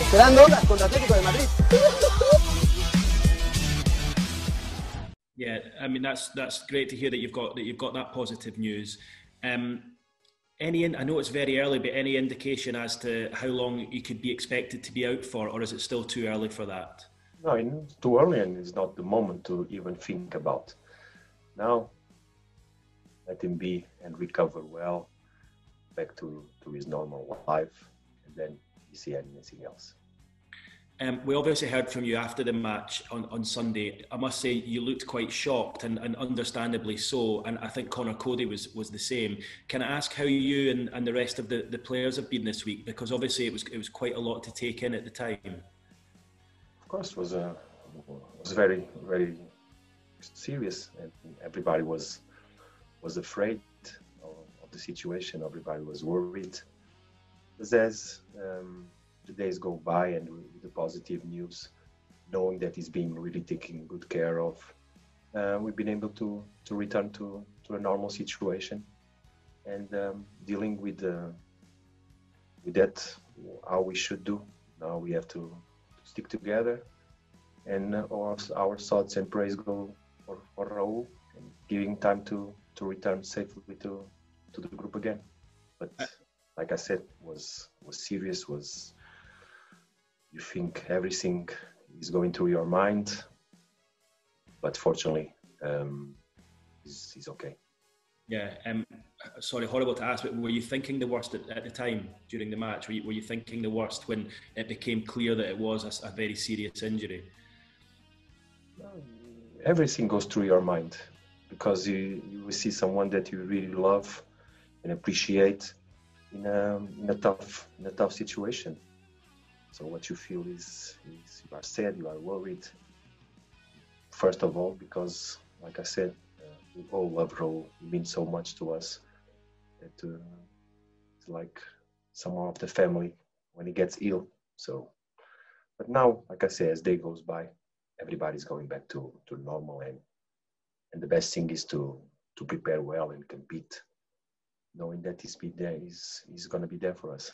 Esperando horas contra Atlético de Madrid. Yeah, I mean that's that's great to hear that you've got that you've got that positive news. Um, any, I know it's very early, but any indication as to how long you could be expected to be out for, or is it still too early for that? No, it's too early, and it's not the moment to even think about. Now, let him be and recover well, back to, to his normal life, and then you see anything else. Um, we obviously heard from you after the match on, on Sunday. I must say you looked quite shocked and, and understandably so. And I think Conor Coady was was the same. Can I ask how you and, and the rest of the, the players have been this week? Because obviously it was it was quite a lot to take in at the time. Of course, it was a was very very serious, and everybody was was afraid the situation. Everybody was worried. But as um, the days go by and the positive news, knowing that he's being really taken good care of, uh, we've been able to to return to to a normal situation and um, dealing with uh, with that how we should do. Now we have to stick together, and uh, our, our thoughts and praise go for, for Raul and giving time to to return safely to to the group again. But like I said, was was serious. Was you think everything is going through your mind, but fortunately, um, he's, he's okay. Yeah, um, sorry, horrible to ask, but were you thinking the worst at, at the time during the match? Were you, were you, thinking the worst when it became clear that it was a, a very serious injury? Everything goes through your mind because you, you see someone that you really love and appreciate in a, in a tough in a tough situation. So what you feel is, is you are sad, you are worried. First of all, because like I said, uh, we all love Raul. He means so much to us that uh, it's like someone of the family when he gets ill. So, but now, like I say, as day goes by, everybody's going back to, to normal and and the best thing is to to prepare well and compete knowing that he's be there he's, he's going to be there for us